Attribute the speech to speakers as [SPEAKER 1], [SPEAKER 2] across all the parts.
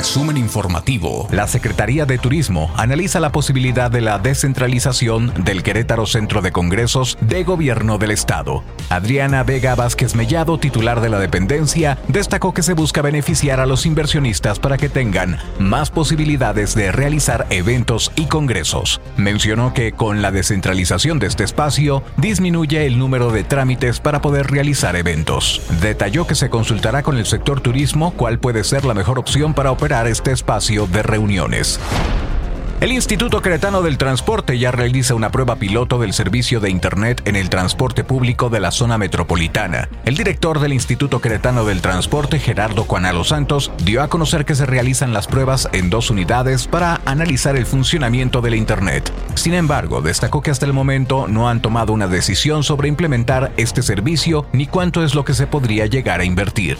[SPEAKER 1] Resumen informativo.
[SPEAKER 2] La Secretaría de Turismo analiza la posibilidad de la descentralización del Querétaro Centro de Congresos de Gobierno del Estado. Adriana Vega Vázquez Mellado, titular de la dependencia, destacó que se busca beneficiar a los inversionistas para que tengan más posibilidades de realizar eventos y congresos. Mencionó que con la descentralización de este espacio disminuye el número de trámites para poder realizar eventos. Detalló que se consultará con el sector turismo cuál puede ser la mejor opción para operar este espacio de reuniones. El Instituto Cretano del Transporte ya realiza una prueba piloto del servicio de Internet en el transporte público de la zona metropolitana. El director del Instituto Cretano del Transporte, Gerardo Cuanalo Santos, dio a conocer que se realizan las pruebas en dos unidades para analizar el funcionamiento del Internet. Sin embargo, destacó que hasta el momento no han tomado una decisión sobre implementar este servicio ni cuánto es lo que se podría llegar a invertir.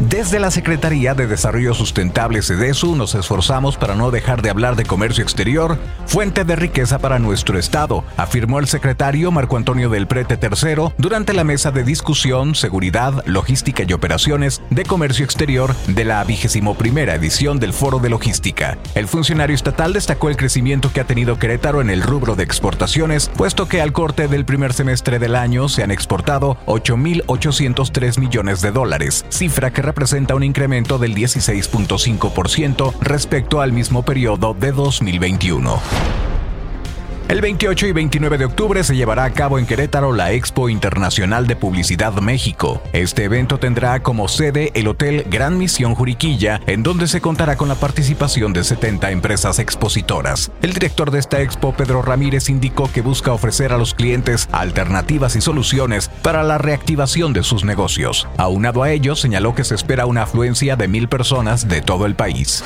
[SPEAKER 2] Desde la Secretaría de Desarrollo Sustentable CEDESU nos esforzamos para no dejar de hablar de comercio exterior, fuente de riqueza para nuestro Estado, afirmó el secretario Marco Antonio del Prete III durante la mesa de discusión, seguridad, logística y operaciones de comercio exterior de la vigésimo primera edición del Foro de Logística. El funcionario estatal destacó el crecimiento que ha tenido Querétaro en el rubro de exportaciones, puesto que al corte del primer semestre del año se han exportado 8.803 millones de dólares, cifra que representa un incremento del 16.5% respecto al mismo periodo de 2021. El 28 y 29 de octubre se llevará a cabo en Querétaro la Expo Internacional de Publicidad México. Este evento tendrá como sede el Hotel Gran Misión Juriquilla, en donde se contará con la participación de 70 empresas expositoras. El director de esta expo, Pedro Ramírez, indicó que busca ofrecer a los clientes alternativas y soluciones para la reactivación de sus negocios. Aunado a ello, señaló que se espera una afluencia de mil personas de todo el país.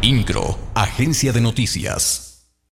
[SPEAKER 1] INCRO, Agencia de Noticias.